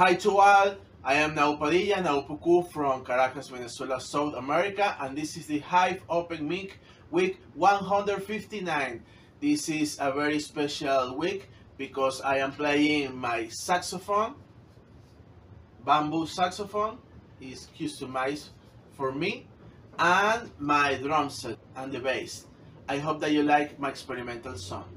Hi to all, I am Naupadilla Nahupuku from Caracas, Venezuela, South America, and this is the Hive Open Mic week 159. This is a very special week because I am playing my saxophone, bamboo saxophone, is customized for me, and my drum set and the bass. I hope that you like my experimental song.